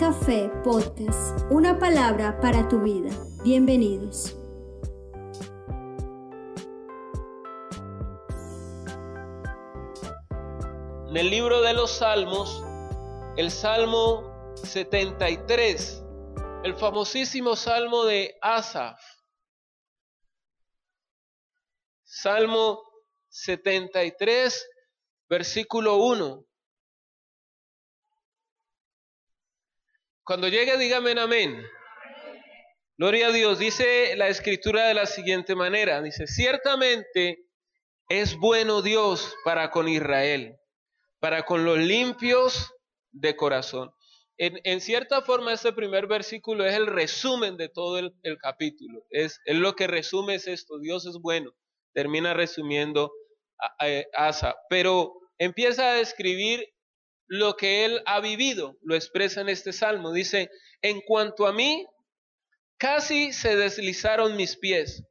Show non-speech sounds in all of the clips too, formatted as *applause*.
Café Podcast, una palabra para tu vida. Bienvenidos. En el libro de los Salmos, el Salmo 73, el famosísimo Salmo de Asaf. Salmo 73, versículo 1. Cuando llegue, dígame amén. Gloria a Dios. Dice la escritura de la siguiente manera. Dice, ciertamente es bueno Dios para con Israel, para con los limpios de corazón. En, cierta forma, este primer versículo es el resumen de todo el, capítulo. Es, lo que resume es esto. Dios es bueno. Termina resumiendo a Asa. Pero empieza a describir lo que él ha vivido, lo expresa en este salmo. Dice, en cuanto a mí, casi se deslizaron mis pies,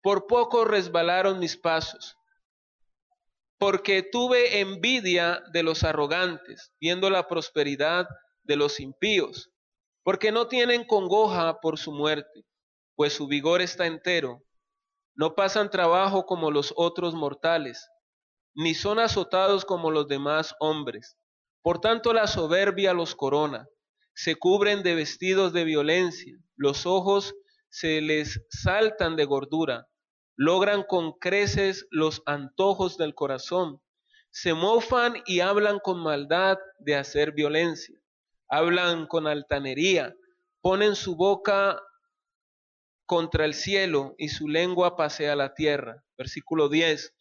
por poco resbalaron mis pasos, porque tuve envidia de los arrogantes, viendo la prosperidad de los impíos, porque no tienen congoja por su muerte, pues su vigor está entero. No pasan trabajo como los otros mortales, ni son azotados como los demás hombres por tanto la soberbia los corona, se cubren de vestidos de violencia, los ojos se les saltan de gordura, logran con creces los antojos del corazón, se mofan y hablan con maldad de hacer violencia, hablan con altanería, ponen su boca contra el cielo y su lengua pasea la tierra. Versículo 10.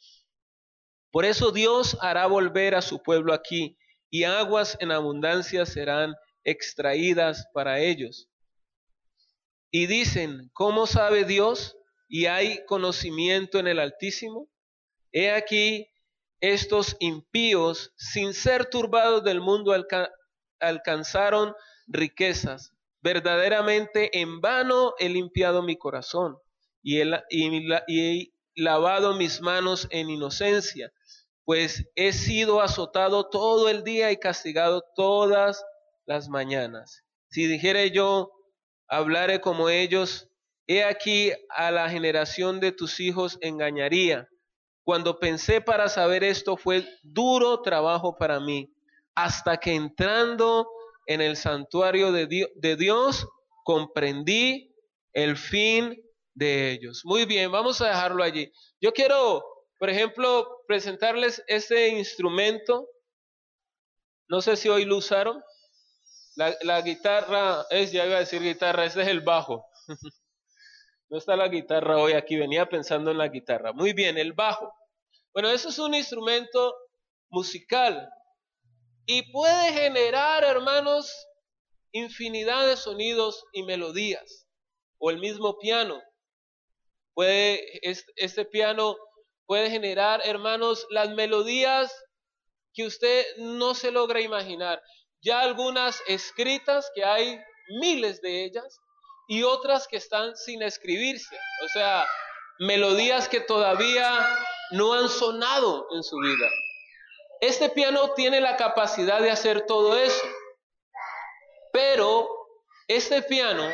Por eso Dios hará volver a su pueblo aquí y aguas en abundancia serán extraídas para ellos. Y dicen, ¿cómo sabe Dios? Y hay conocimiento en el Altísimo. He aquí, estos impíos, sin ser turbados del mundo, alcanzaron riquezas. Verdaderamente en vano he limpiado mi corazón y he lavado mis manos en inocencia pues he sido azotado todo el día y castigado todas las mañanas. Si dijere yo, hablaré como ellos, he aquí a la generación de tus hijos engañaría. Cuando pensé para saber esto fue duro trabajo para mí, hasta que entrando en el santuario de, de Dios, comprendí el fin de ellos. Muy bien, vamos a dejarlo allí. Yo quiero por ejemplo, presentarles este instrumento. No sé si hoy lo usaron. La, guitarra es, ya iba a decir guitarra, este es el bajo. *laughs* no está la guitarra hoy aquí, venía pensando en la guitarra. Muy bien, el bajo. Bueno, eso es un instrumento musical y puede generar, hermanos, infinidad de sonidos y melodías. O el mismo piano. Puede, este piano puede generar, hermanos, las melodías que usted no se logra imaginar. Ya algunas escritas, que hay miles de ellas, y otras que están sin escribirse. O sea, melodías que todavía no han sonado en su vida. Este piano tiene la capacidad de hacer todo eso. Pero este piano,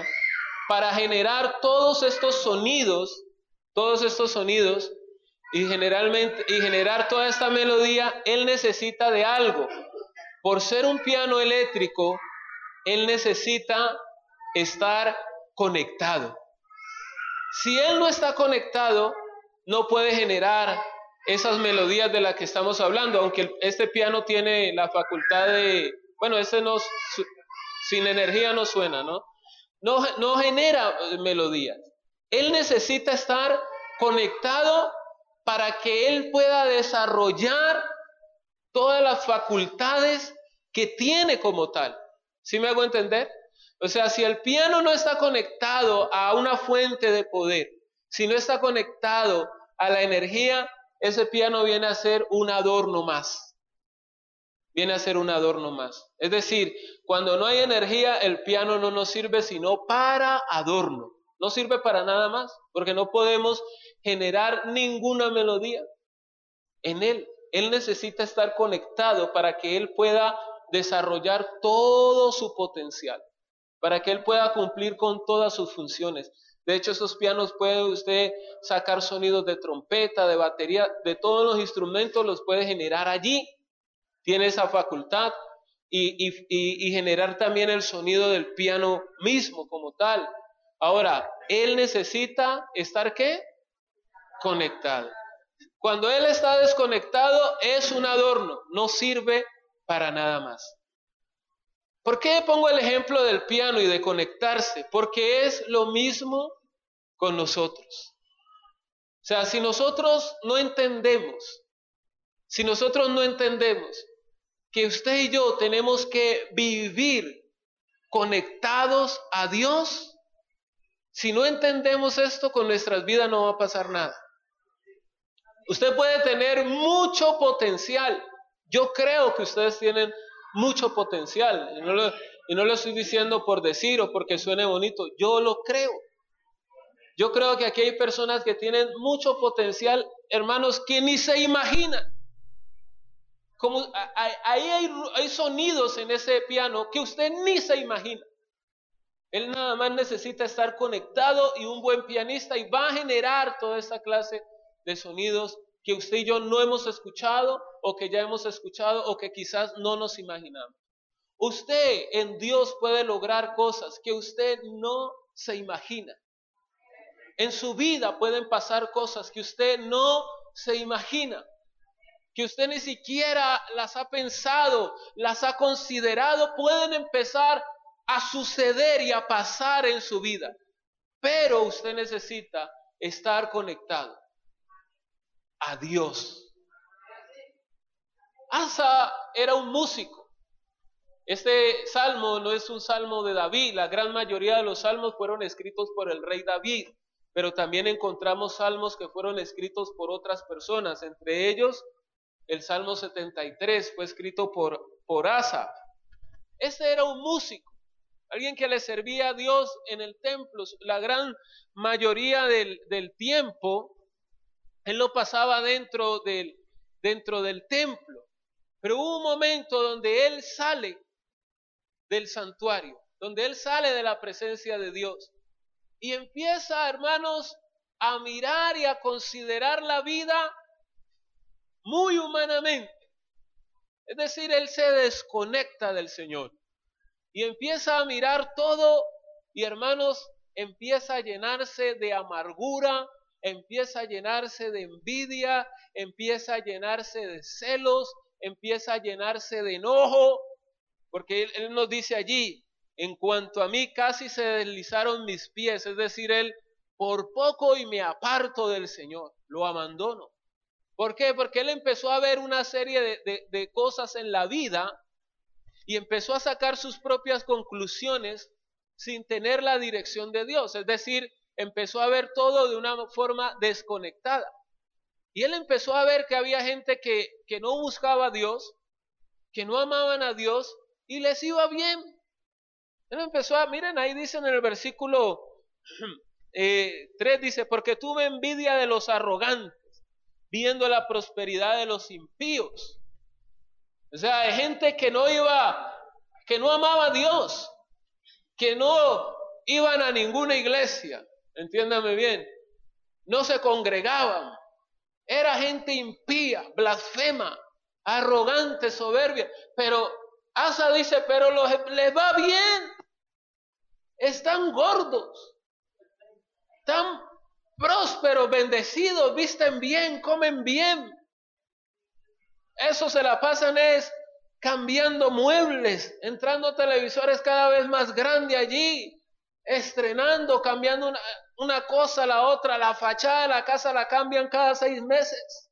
para generar todos estos sonidos, todos estos sonidos, y generalmente y generar toda esta melodía, él necesita de algo. Por ser un piano eléctrico, él necesita estar conectado. Si él no está conectado, no puede generar esas melodías de las que estamos hablando, aunque este piano tiene la facultad de, bueno, este no, sin energía no suena, ¿no? No, no genera melodías. Él necesita estar conectado para que Él pueda desarrollar todas las facultades que tiene como tal. ¿Sí me hago entender? O sea, si el piano no está conectado a una fuente de poder, si no está conectado a la energía, ese piano viene a ser un adorno más. Viene a ser un adorno más. Es decir, cuando no hay energía, el piano no nos sirve sino para adorno. No sirve para nada más, porque no podemos generar ninguna melodía en él. Él necesita estar conectado para que él pueda desarrollar todo su potencial. para que él pueda cumplir con todas sus funciones. De hecho, esos pianos puede usted sacar sonidos de trompeta, de batería, de todos los instrumentos los puede generar allí. Tiene esa facultad y, generar también el sonido del piano mismo como tal. Ahora, él necesita estar qué? Conectado. Cuando él está desconectado es un adorno, no sirve para nada más. ¿Por qué pongo el ejemplo del piano y de conectarse? Porque es lo mismo con nosotros. O sea, si nosotros no entendemos, si nosotros no entendemos que usted y yo tenemos que vivir conectados a Dios, si no entendemos esto con nuestras vidas no va a pasar nada. Usted puede tener mucho potencial. Yo creo que ustedes tienen mucho potencial. Y no, lo, y no lo estoy diciendo por decir o porque suene bonito. Yo lo creo. Yo creo que aquí hay personas que tienen mucho potencial, hermanos, que ni se imaginan. Como, ahí hay, hay sonidos en ese piano que usted ni se imagina. Él nada más necesita estar conectado y un buen pianista y va a generar toda esa clase de sonidos que usted y yo no hemos escuchado o que ya hemos escuchado o que quizás no nos imaginamos. Usted en Dios puede lograr cosas que usted no se imagina. En su vida pueden pasar cosas que usted no se imagina, que usted ni siquiera las ha pensado, las ha considerado, pueden empezar a suceder y a pasar en su vida. Pero usted necesita estar conectado a Dios. Asa era un músico. Este salmo no es un salmo de David, la gran mayoría de los salmos fueron escritos por el rey David, pero también encontramos salmos que fueron escritos por otras personas, entre ellos el Salmo 73 fue escrito por, por Asa. Este era un músico, alguien que le servía a Dios en el templo. La gran mayoría del, tiempo él lo pasaba dentro del, dentro del templo. Pero hubo un momento donde él sale del santuario, donde él sale de la presencia de Dios y empieza, hermanos, a mirar y a considerar la vida muy humanamente. Es decir, él se desconecta del Señor y empieza a mirar todo y hermanos, empieza a llenarse de amargura, empieza a llenarse de envidia, empieza a llenarse de celos, empieza a llenarse de enojo, porque él, nos dice allí, en cuanto a mí casi se deslizaron mis pies, es decir, él por poco y me aparto del Señor, lo abandono. ¿Por qué? Porque él empezó a ver una serie de, de cosas en la vida y empezó a sacar sus propias conclusiones sin tener la dirección de Dios. Es decir, empezó a ver todo de una forma desconectada. Y él empezó a ver que había gente que, que no buscaba a Dios, que no amaban a Dios y les iba bien. Él empezó a, miren, ahí dice en el versículo 3, *clears throat* eh, dice, porque tuve envidia de los arrogantes, viendo la prosperidad de los impíos. O sea, hay gente que no iba, que no amaba a Dios, que no iban a ninguna iglesia, entiéndame bien, no se congregaban. Era gente impía, blasfema, arrogante, soberbia. Pero Asa dice, pero los, les va bien. Están gordos, están prósperos, bendecidos, visten bien, comen bien. Eso se la pasan es cambiando muebles, entrando a televisores cada vez más grandes allí, estrenando, cambiando una, una cosa a la otra, la fachada de la casa la cambian cada seis meses.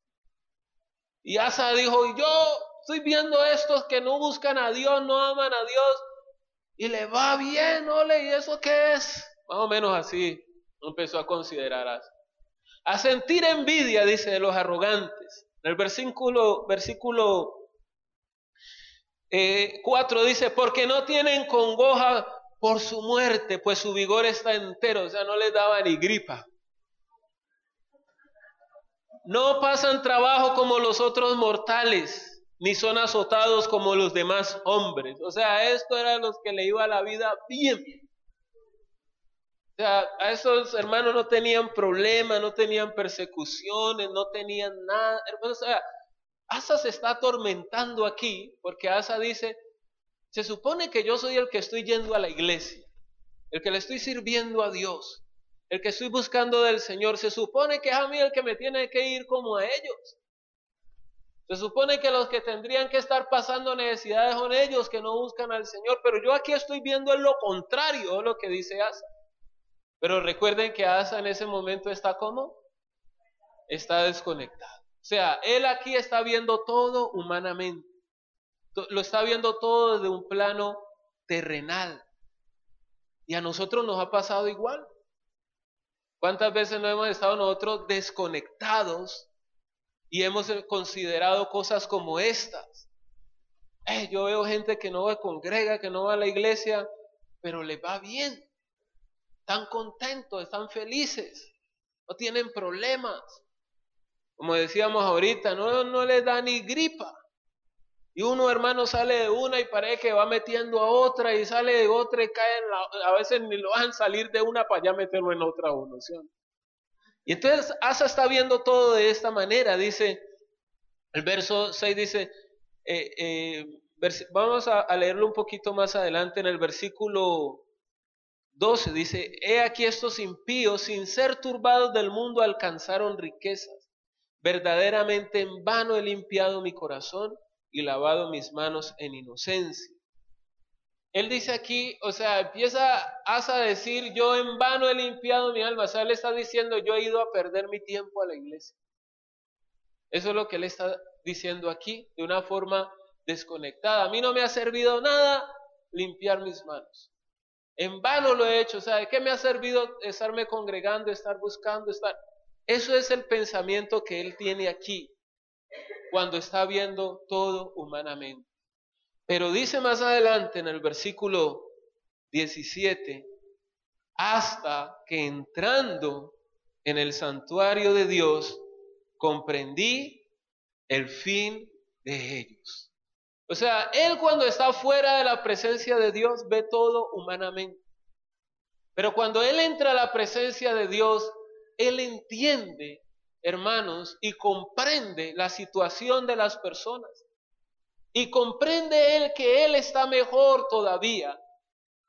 Y Asa dijo, yo estoy viendo estos que no buscan a Dios, no aman a Dios, y le va bien, ole, ¿y eso qué es? Más o menos así empezó a considerar Asa. A sentir envidia, dice, de los arrogantes. El versículo, versículo 4 eh, dice, porque no tienen congoja por su muerte, pues su vigor está entero, o sea, no les daba ni gripa. No pasan trabajo como los otros mortales, ni son azotados como los demás hombres. O sea, esto era los que le iba la vida bien. Sea, a esos hermanos no tenían problemas, no tenían persecuciones, no tenían nada. O sea, Asa se está atormentando aquí porque Asa dice, se supone que yo soy el que estoy yendo a la iglesia, el que le estoy sirviendo a Dios, el que estoy buscando del Señor. Se supone que es a mí el que me tiene que ir como a ellos. Se supone que los que tendrían que estar pasando necesidades son ellos que no buscan al Señor, pero yo aquí estoy viendo en lo contrario lo que dice Asa. Pero recuerden que Asa en ese momento está como? Está desconectado. O sea, él aquí está viendo todo humanamente. Lo está viendo todo desde un plano terrenal. Y a nosotros nos ha pasado igual. ¿Cuántas veces no hemos estado nosotros desconectados y hemos considerado cosas como estas. Eh, yo veo gente que no congrega, que no va a la iglesia, pero le va bien. Están contentos, están felices, no tienen problemas. Como decíamos ahorita, no, no les da ni gripa. Y uno hermano sale de una y parece que va metiendo a otra y sale de otra y cae en la, a veces ni lo van salir de una para ya meterlo en otra uno. Y entonces Asa está viendo todo de esta manera, dice, el verso 6 dice, eh, eh, vamos a, a, leerlo un poquito más adelante en el versículo 12, dice, he aquí estos impíos, sin ser turbados del mundo, alcanzaron riquezas. Verdaderamente en vano he limpiado mi corazón y lavado mis manos en inocencia. Él dice aquí, o sea, empieza a decir, yo en vano he limpiado mi alma. O sea, él está diciendo, yo he ido a perder mi tiempo a la iglesia. Eso es lo que él está diciendo aquí, de una forma desconectada. A mí no me ha servido nada limpiar mis manos. En vano lo he hecho. O sea, ¿de qué me ha servido estarme congregando, estar buscando, estar? Eso es el pensamiento que él tiene aquí, cuando está viendo todo humanamente. Pero dice más adelante en el versículo 17, hasta que entrando en el santuario de Dios, comprendí el fin de ellos. O sea, él cuando está fuera de la presencia de Dios ve todo humanamente. Pero cuando él entra a la presencia de Dios, él entiende, hermanos, y comprende la situación de las personas. Y comprende él que él está mejor todavía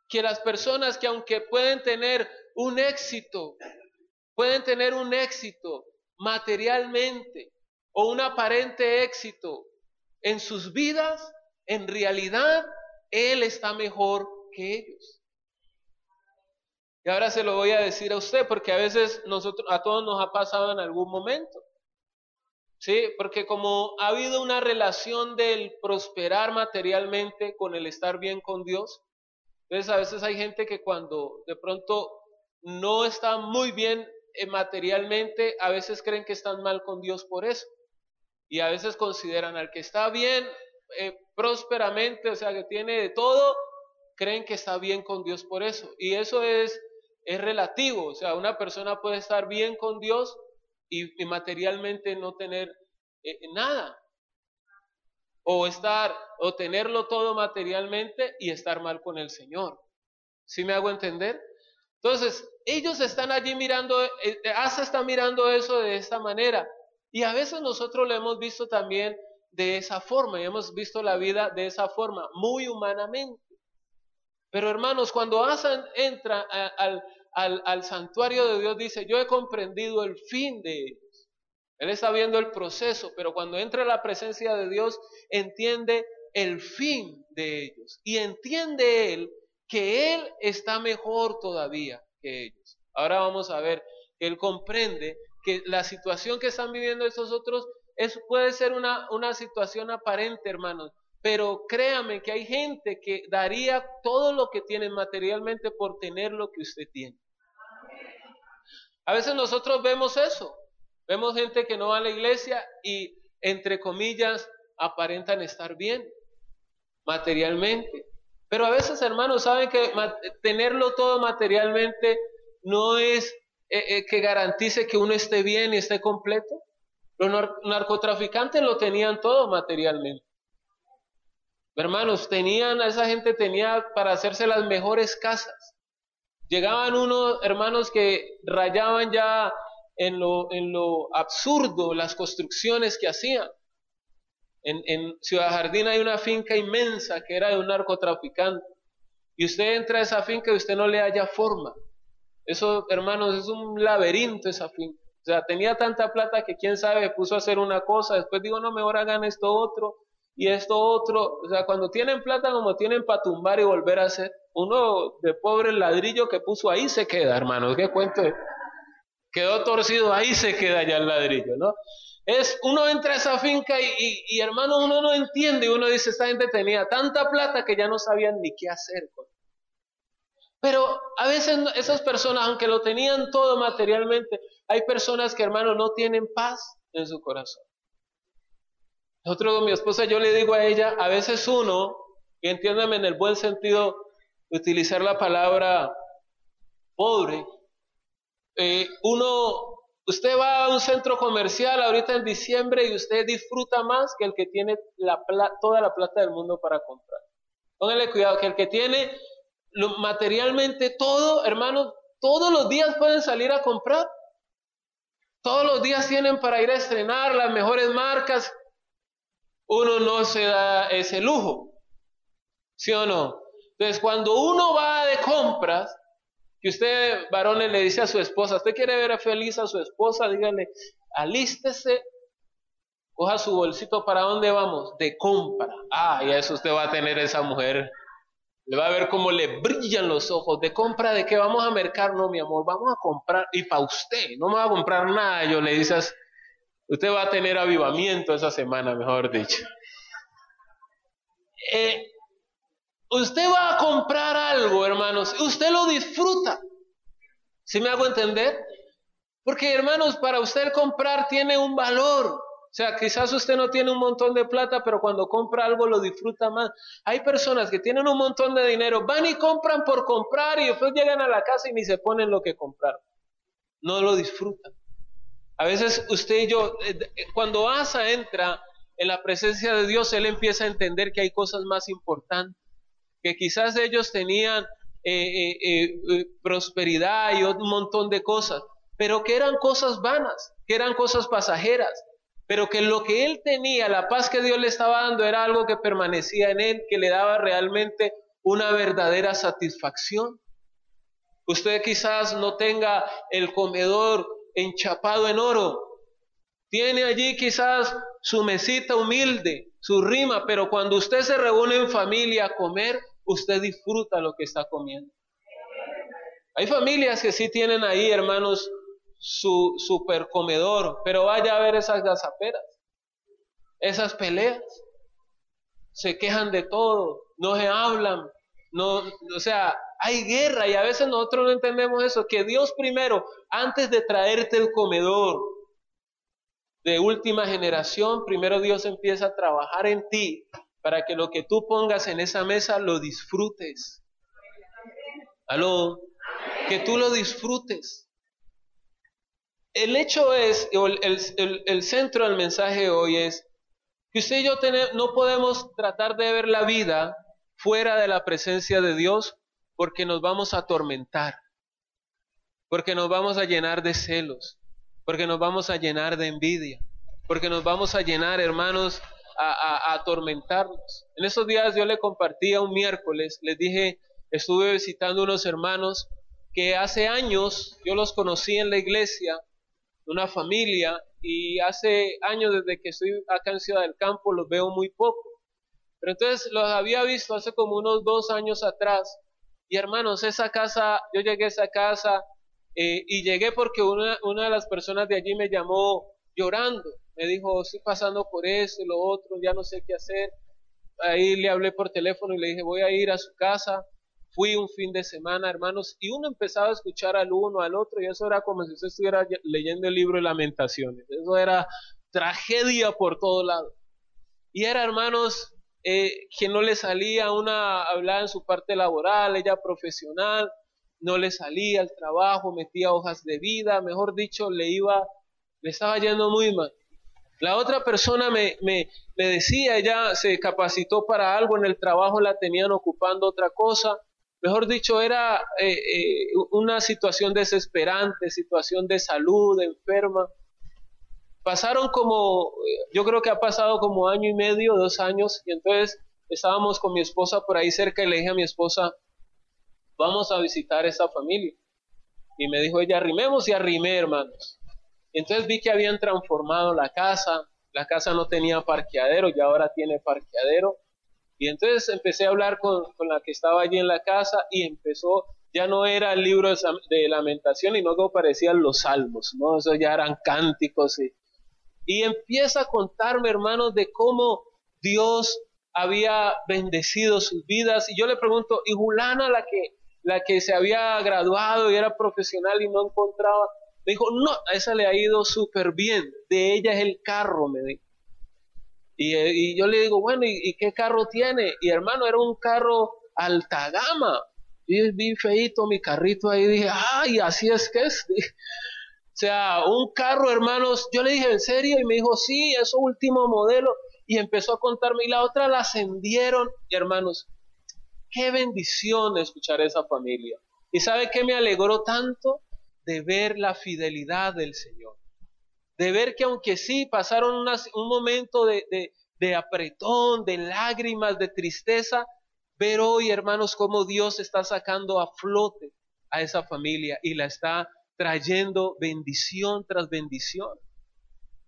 que las personas que aunque pueden tener un éxito, pueden tener un éxito materialmente o un aparente éxito en sus vidas, en realidad él está mejor que ellos. Y ahora se lo voy a decir a usted porque a veces nosotros a todos nos ha pasado en algún momento. Sí, porque como ha habido una relación del prosperar materialmente con el estar bien con Dios, entonces a veces hay gente que cuando de pronto no está muy bien eh, materialmente, a veces creen que están mal con Dios por eso. Y a veces consideran al que está bien eh, prósperamente, o sea, que tiene de todo, creen que está bien con Dios por eso. Y eso es, es relativo, o sea, una persona puede estar bien con Dios y, materialmente no tener eh, nada. O estar, o tenerlo todo materialmente y estar mal con el Señor. ¿Sí me hago entender? Entonces, ellos están allí mirando, eh, eh, Asa está mirando eso de esta manera. Y a veces nosotros lo hemos visto también de esa forma, y hemos visto la vida de esa forma, muy humanamente. Pero hermanos, cuando Asa entra al, al, santuario de Dios dice, yo he comprendido el fin de ellos. Él está viendo el proceso, pero cuando entra a la presencia de Dios, entiende el fin de ellos. Y entiende él que él está mejor todavía que ellos. Ahora vamos a ver que él comprende que la situación que están viviendo estos otros es, puede ser una, una situación aparente, hermanos. Pero créame que hay gente que daría todo lo que tiene materialmente por tener lo que usted tiene. A veces nosotros vemos eso. Vemos gente que no va a la iglesia y, entre comillas, aparentan estar bien materialmente. Pero a veces, hermanos, saben que tenerlo todo materialmente no es eh, eh, que garantice que uno esté bien y esté completo. Los narcotraficantes lo tenían todo materialmente. Hermanos, tenían, esa gente tenía para hacerse las mejores casas. Llegaban unos hermanos que rayaban ya en lo, en lo absurdo las construcciones que hacían. En, Ciudad Jardín hay una finca inmensa que era de un narcotraficante. Y usted entra a esa finca y usted no le haya forma. Eso, hermanos, es un laberinto esa finca. O sea, tenía tanta plata que quién sabe, puso a hacer una cosa, después digo, no, mejor hagan esto otro y esto otro. O sea, cuando tienen plata como tienen para tumbar y volver a hacer, uno de pobre ladrillo que puso ahí se queda, hermanos. ¿Qué cuento? Quedó torcido, ahí se queda ya el ladrillo, ¿no? Es, uno entra a esa finca y, y, hermano, uno no entiende, uno dice, esta gente tenía tanta plata que ya no sabían ni qué hacer con pero a veces esas personas, aunque lo tenían todo materialmente, hay personas que, hermano, no tienen paz en su corazón. Nosotros con mi esposa, yo le digo a ella, a veces uno, y entiéndame en el buen sentido utilizar la palabra pobre, eh, uno Usted va a un centro comercial ahorita en diciembre y usted disfruta más que el que tiene toda la plata del mundo para comprar. Póngale cuidado, que el que tiene materialmente todo, hermanos, todos los días pueden salir a comprar. Todos los días tienen para ir a estrenar las mejores marcas. Uno no se da ese lujo. ¿Sí o no? Entonces, cuando uno va de compras, que usted, varones, le dice a su esposa, usted quiere ver feliz a su esposa, dígale, alístese, coja su bolsito, ¿para dónde vamos? De compra. Ah, y eso usted va a tener esa mujer. Le va a ver cómo le brillan los ojos. ¿De compra de qué? Vamos a mercar, no, mi amor, vamos a comprar. Y para usted, no me va a comprar nada. Yo le dices, usted va a tener avivamiento esa semana, mejor dicho. Eh, Usted va a comprar algo, hermanos, usted lo disfruta. ¿Sí me hago entender? Porque, hermanos, para usted comprar tiene un valor. O sea, quizás usted no tiene un montón de plata, pero cuando compra algo lo disfruta más. Hay personas que tienen un montón de dinero, van y compran por comprar y después llegan a la casa y ni se ponen lo que compraron. No lo disfrutan. A veces usted y yo, eh, eh, cuando Asa entra en la presencia de Dios, él empieza a entender que hay cosas más importantes que quizás ellos tenían eh, prosperidad y un montón de cosas, pero que eran cosas vanas, que eran cosas pasajeras, pero que lo que él tenía, la paz que Dios le estaba dando, era algo que permanecía en él, que le daba realmente una verdadera satisfacción. Usted quizás no tenga el comedor enchapado en oro, tiene allí quizás su mesita humilde, su rima, pero cuando usted se reúne en familia a comer, usted disfruta lo que está comiendo. Hay familias que sí tienen ahí, hermanos, su super comedor, pero vaya a ver esas gazaperas, esas peleas. Se quejan de todo, no se hablan, no, o sea, hay guerra y a veces nosotros no entendemos eso, que Dios primero, antes de traerte el comedor, de última generación, primero Dios empieza a trabajar en ti para que lo que tú pongas en esa mesa lo disfrutes. Aló, que tú lo disfrutes. El hecho es, el, centro del mensaje hoy es que usted y yo no podemos tratar de ver la vida fuera de la presencia de Dios porque nos vamos a atormentar, porque nos vamos a llenar de celos, porque nos vamos a llenar de envidia, porque nos vamos a llenar, hermanos, a, atormentarnos. En esos días yo le compartía un miércoles, les dije, estuve visitando unos hermanos que hace años yo los conocí en la iglesia, una familia, y hace años desde que estoy acá en Ciudad del Campo los veo muy poco. Pero entonces los había visto hace como unos dos años atrás. Y hermanos, esa casa, yo llegué a esa casa eh, y llegué porque una, una de las personas de allí me llamó llorando. Me dijo, estoy pasando por eso y lo otro, ya no sé qué hacer. Ahí le hablé por teléfono y le dije, voy a ir a su casa. Fui un fin de semana, hermanos, y uno empezaba a escuchar al uno, al otro, y eso era como si usted estuviera leyendo el libro de lamentaciones. Eso era tragedia por todo lado. Y era, hermanos, eh, que no le salía una, hablaba en su parte laboral, ella profesional, no le salía al trabajo, metía hojas de vida, mejor dicho, le iba, le estaba yendo muy mal. La otra persona me, me, me decía, ella se capacitó para algo en el trabajo, la tenían ocupando otra cosa. Mejor dicho, era eh, eh, una situación desesperante, situación de salud, enferma. Pasaron como, yo creo que ha pasado como año y medio, dos años, y entonces estábamos con mi esposa por ahí cerca y le dije a mi esposa, vamos a visitar esa familia. Y me dijo ella, arrimemos y arrimé, hermanos. Y entonces vi que habían transformado la casa, la casa no tenía parqueadero y ahora tiene parqueadero. Y entonces empecé a hablar con, con la que estaba allí en la casa y empezó, ya no era el libro de, lamentación y no como parecían los salmos, ¿no? Eso ya eran cánticos y, y empieza a contarme, hermanos, de cómo Dios había bendecido sus vidas. Y yo le pregunto, ¿y Julana, la que, la que se había graduado y era profesional y no encontraba? Me dijo, no, a esa le ha ido súper bien. De ella es el carro, me dijo. Y, y yo le digo, bueno, ¿y, qué carro tiene? Y hermano, era un carro alta gama. Y vi feito mi carrito ahí. Dije, ay, así es que es. *laughs* O sea, un carro, hermanos. Yo le dije, ¿en serio? Y me dijo, sí, es último modelo y empezó a contarme y la otra la ascendieron. Y hermanos, qué bendición escuchar a esa familia. ¿Y sabe qué me alegró tanto? De ver la fidelidad del Señor. De ver que aunque sí pasaron un momento de, apretón, de lágrimas, de tristeza, ver hoy, hermanos, cómo Dios está sacando a flote a esa familia y la está trayendo bendición tras bendición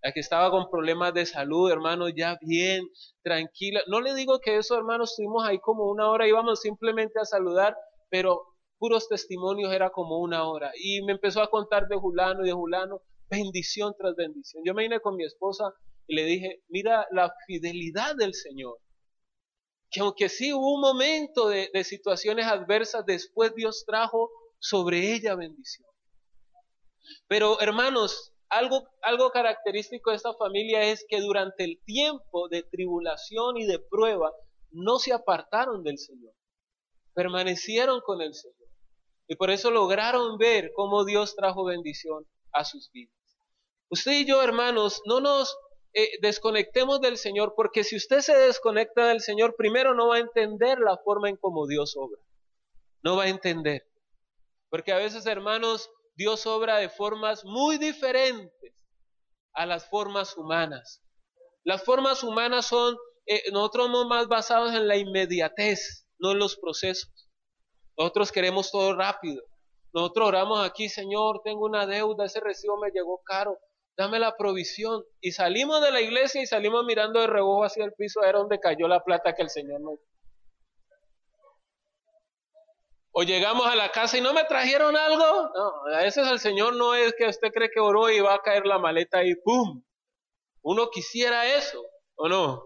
la que estaba con problemas de salud, hermano, ya bien, tranquila. No le digo que eso, hermano, estuvimos ahí como una hora, íbamos simplemente a saludar, pero puros testimonios era como una hora. Y me empezó a contar de Julano y de Julano, bendición tras bendición. Yo me vine con mi esposa y le dije, mira la fidelidad del Señor. Que aunque sí hubo un momento de, situaciones adversas, después Dios trajo sobre ella bendición. Pero hermanos, algo, algo característico de esta familia es que durante el tiempo de tribulación y de prueba no se apartaron del Señor, permanecieron con el Señor. Y por eso lograron ver cómo Dios trajo bendición a sus vidas. Usted y yo, hermanos, no nos eh, desconectemos del Señor, porque si usted se desconecta del Señor, primero no va a entender la forma en cómo Dios obra. No va a entender. Porque a veces, hermanos, Dios obra de formas muy diferentes a las formas humanas. Las formas humanas son, eh, nosotros somos más basados en la inmediatez, no en los procesos. Nosotros queremos todo rápido. Nosotros oramos aquí, Señor, tengo una deuda, ese recibo me llegó caro, dame la provisión. Y salimos de la iglesia y salimos mirando de rebojo hacia el piso, era donde cayó la plata que el Señor nos o llegamos a la casa y no me trajeron algo. No, a veces el Señor no es que usted cree que oró y va a caer la maleta y ¡pum! Uno quisiera eso, ¿o no?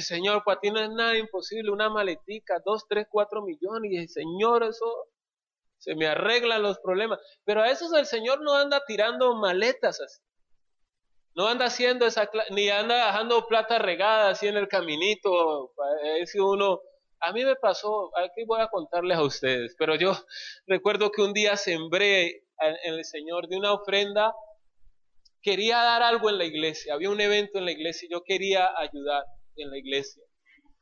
Señor, para ti no es nada imposible, una maletica, dos, tres, cuatro millones, y el Señor, eso se me arreglan los problemas. Pero a veces el Señor no anda tirando maletas así. No anda haciendo esa, ni anda dejando plata regada así en el caminito, es que uno a mí me pasó, aquí voy a contarles a ustedes, pero yo recuerdo que un día sembré en el Señor de una ofrenda, quería dar algo en la iglesia, había un evento en la iglesia y yo quería ayudar en la iglesia.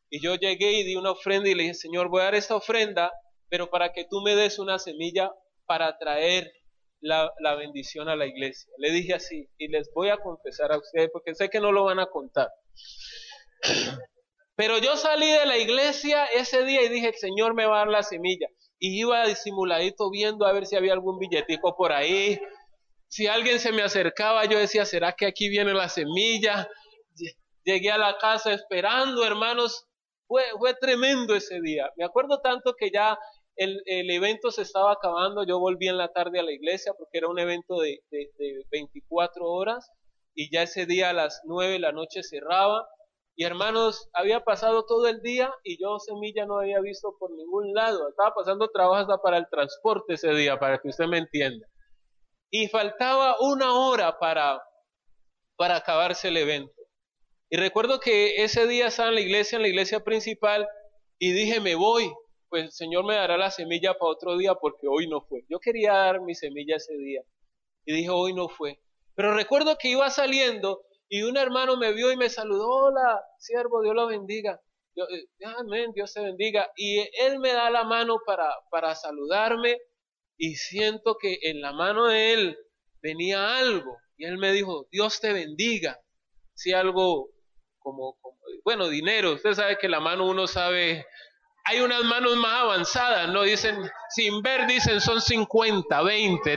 Y yo llegué y di una ofrenda y le dije, Señor, voy a dar esta ofrenda, pero para que tú me des una semilla para traer la, la, bendición a la iglesia. Le dije así, y les voy a confesar a ustedes, porque sé que no lo van a contar. Pero yo salí de la iglesia ese día y dije, el Señor me va a dar la semilla. Y iba disimuladito viendo a ver si había algún billetico por ahí. Si alguien se me acercaba, yo decía, ¿será que aquí viene la semilla? Llegué a la casa esperando, hermanos. Fue, fue tremendo ese día. Me acuerdo tanto que ya el, evento se estaba acabando. Yo volví en la tarde a la iglesia porque era un evento de, de, de 24 horas. Y ya ese día a las 9 de la noche cerraba. Y hermanos, había pasado todo el día y yo semilla no había visto por ningún lado. Estaba pasando trabajo hasta para el transporte ese día, para que usted me entienda. Y faltaba una hora para, para acabarse el evento. Y recuerdo que ese día estaba en la iglesia, en la iglesia principal, y dije, me voy, pues el Señor me dará la semilla para otro día porque hoy no fue. Yo quería dar mi semilla ese día. Y dije, hoy no fue. Pero recuerdo que iba saliendo y un hermano me vio y me saludó, hola, siervo, Dios lo bendiga. Yo, eh, amén, Dios te bendiga. Y él me da la mano para, para saludarme y siento que en la mano de él venía algo. Y él me dijo, Dios te bendiga. Si algo como, bueno, dinero. Usted sabe que la mano uno sabe, hay unas manos más avanzadas, ¿no? Dicen, sin ver, dicen son 50, 20.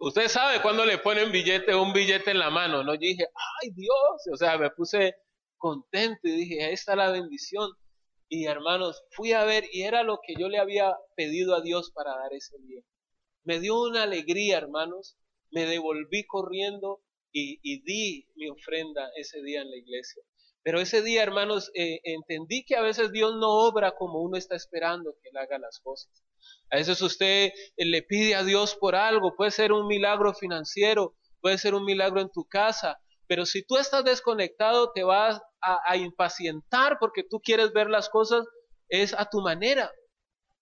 Usted sabe cuando le ponen billete, un billete en la mano, ¿no? Yo dije, ay Dios, o sea, me puse contento y dije, ahí está la bendición. Y hermanos, fui a ver y era lo que yo le había pedido a Dios para dar ese día. Me dio una alegría, hermanos. Me devolví corriendo y, di mi ofrenda ese día en la iglesia. Pero ese día, hermanos, eh, entendí que a veces Dios no obra como uno está esperando que Él haga las cosas. A veces usted eh, le pide a Dios por algo, puede ser un milagro financiero, puede ser un milagro en tu casa, pero si tú estás desconectado te vas a, impacientar porque tú quieres ver las cosas es a tu manera.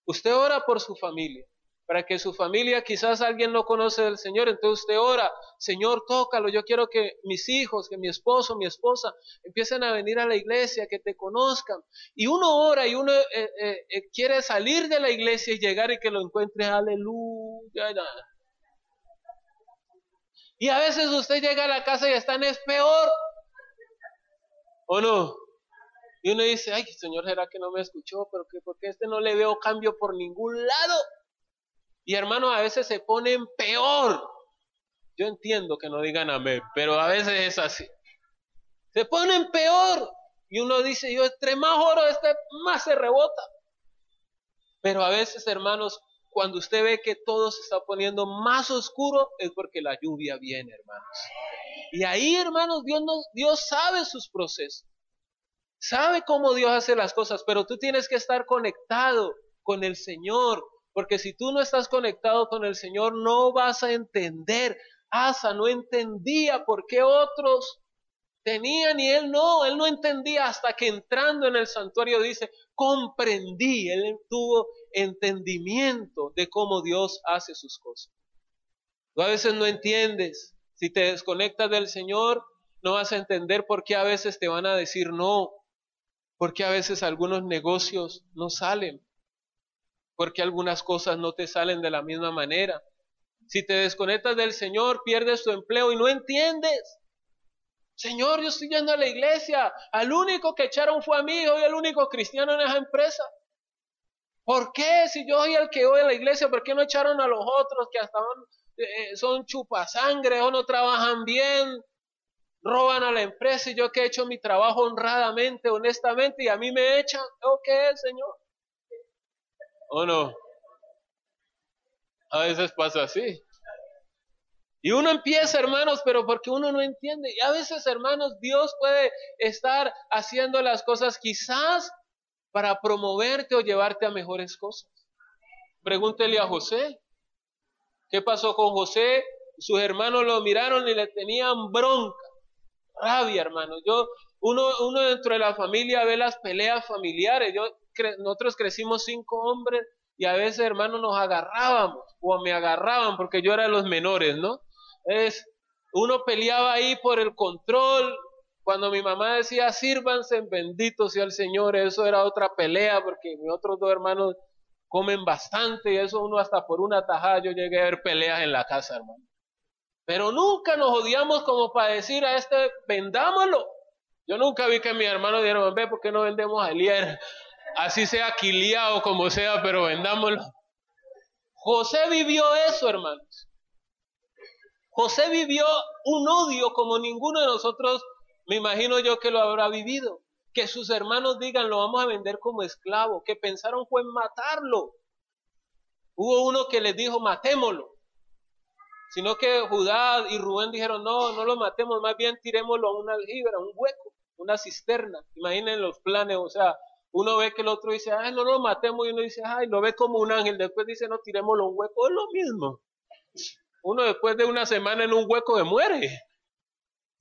Usted ora por su familia, para que su familia, quizás alguien no conoce del Señor, entonces usted ora, Señor, tócalo, yo quiero que mis hijos, que mi esposo, mi esposa empiecen a venir a la iglesia, que te conozcan. Y uno ora y uno eh, eh, eh, quiere salir de la iglesia y llegar y que lo encuentre, aleluya. Y a veces usted llega a la casa y están es peor. ¿O no? Y uno dice, ay, Señor, ¿será que no me escuchó? Pero que porque este no le veo cambio por ningún lado. Y hermano, a veces se ponen peor. Yo entiendo que no digan amén, pero a veces es así. Se ponen peor. Y uno dice, yo entre más oro, este más se rebota. Pero a veces, hermanos, cuando usted ve que todo se está poniendo más oscuro, es porque la lluvia viene, hermanos. Y ahí, hermanos, Dios, no, Dios sabe sus procesos. Sabe cómo Dios hace las cosas, pero tú tienes que estar conectado con el Señor, porque si tú no estás conectado con el Señor, no vas a entender. Asa no entendía por qué otros tenían y él no, él no entendía hasta que entrando en el santuario dice, comprendí, él tuvo entendimiento de cómo Dios hace sus cosas. Tú a veces no entiendes, si te desconectas del Señor, no vas a entender por qué a veces te van a decir no, por qué a veces algunos negocios no salen, porque algunas cosas no te salen de la misma manera. Si te desconectas del Señor, pierdes tu empleo y no entiendes. Señor, yo estoy yendo a la iglesia. Al único que echaron fue a mí, hoy el único cristiano en esa empresa. ¿Por qué? Si yo soy el que voy a la iglesia, ¿por qué no echaron a los otros que hasta eh, son chupasangre o no trabajan bien? Roban a la empresa y yo que he hecho mi trabajo honradamente, honestamente, y a mí me echan. ¿O qué, Señor? ¿O no? A veces pasa así. Y uno empieza, hermanos, pero porque uno no entiende. Y a veces, hermanos, Dios puede estar haciendo las cosas quizás para promoverte o llevarte a mejores cosas. Pregúntele a José. ¿Qué pasó con José? Sus hermanos lo miraron y le tenían bronca, rabia, hermanos. Yo, uno, uno dentro de la familia ve las peleas familiares. Yo nosotros crecimos cinco hombres y a veces, hermanos, nos agarrábamos o me agarraban porque yo era de los menores, ¿no? Es, uno peleaba ahí por el control. Cuando mi mamá decía, sírvanse, bendito sea el Señor, eso era otra pelea porque mis otros dos hermanos comen bastante y eso uno hasta por una tajada yo llegué a ver peleas en la casa, hermano. Pero nunca nos odiamos como para decir a este, vendámoslo. Yo nunca vi que mi hermano dijeron, ve, ¿por qué no vendemos a Elier? Así sea quiliado como sea, pero vendámoslo. José vivió eso, hermanos. José vivió un odio como ninguno de nosotros, me imagino yo que lo habrá vivido. Que sus hermanos digan, lo vamos a vender como esclavo, que pensaron fue en matarlo. Hubo uno que les dijo, matémoslo. Sino que Judá y Rubén dijeron, no, no lo matemos, más bien tirémoslo a una aljibra, un hueco, una cisterna. Imaginen los planes, o sea, uno ve que el otro dice, ay, no lo matemos, y uno dice, ay, lo ve como un ángel, después dice, no, tirémoslo un hueco, es lo mismo. Uno después de una semana en un hueco se muere.